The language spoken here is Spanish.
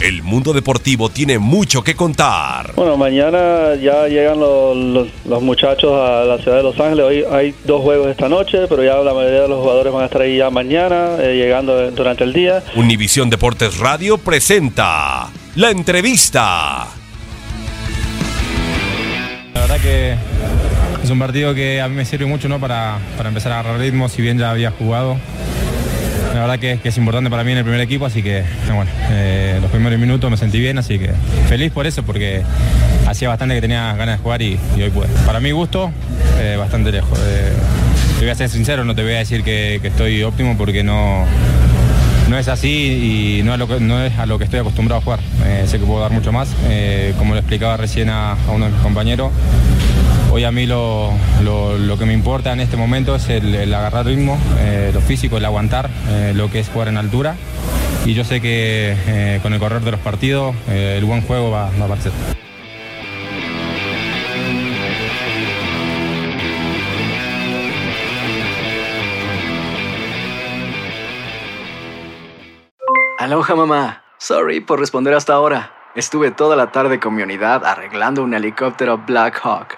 El mundo deportivo tiene mucho que contar. Bueno, mañana ya llegan los, los- los muchachos a la ciudad de Los Ángeles. Hoy hay dos juegos esta noche, pero ya la mayoría de los jugadores van a estar ahí ya mañana, eh, llegando durante el día. Univisión Deportes Radio presenta la entrevista. La verdad que es un partido que a mí me sirve mucho ¿no? para, para empezar a agarrar ritmo, si bien ya había jugado. La verdad que, es importante para mí en el primer equipo, así que bueno, eh, los primeros minutos me sentí bien, así que feliz por eso, porque hacía bastante que tenía ganas de jugar y, hoy pude. Para mi gusto, eh, bastante lejos. Eh, te voy a ser sincero, no te voy a decir que, estoy óptimo porque no, no es así y no a lo que, no es a lo que estoy acostumbrado a jugar. Eh, sé que puedo dar mucho más. Eh, como lo explicaba recién a uno de mis compañeros, hoy a mí lo, lo- que me importa en este momento es el, agarrar ritmo, eh, lo físico, el aguantar, eh, lo que es jugar en altura. Y yo sé que eh, con el correr de los partidos el buen juego va, va a aparecer. Aloha mamá. Sorry por responder hasta ahora. Estuve toda la tarde con mi unidad arreglando un helicóptero Black Hawk.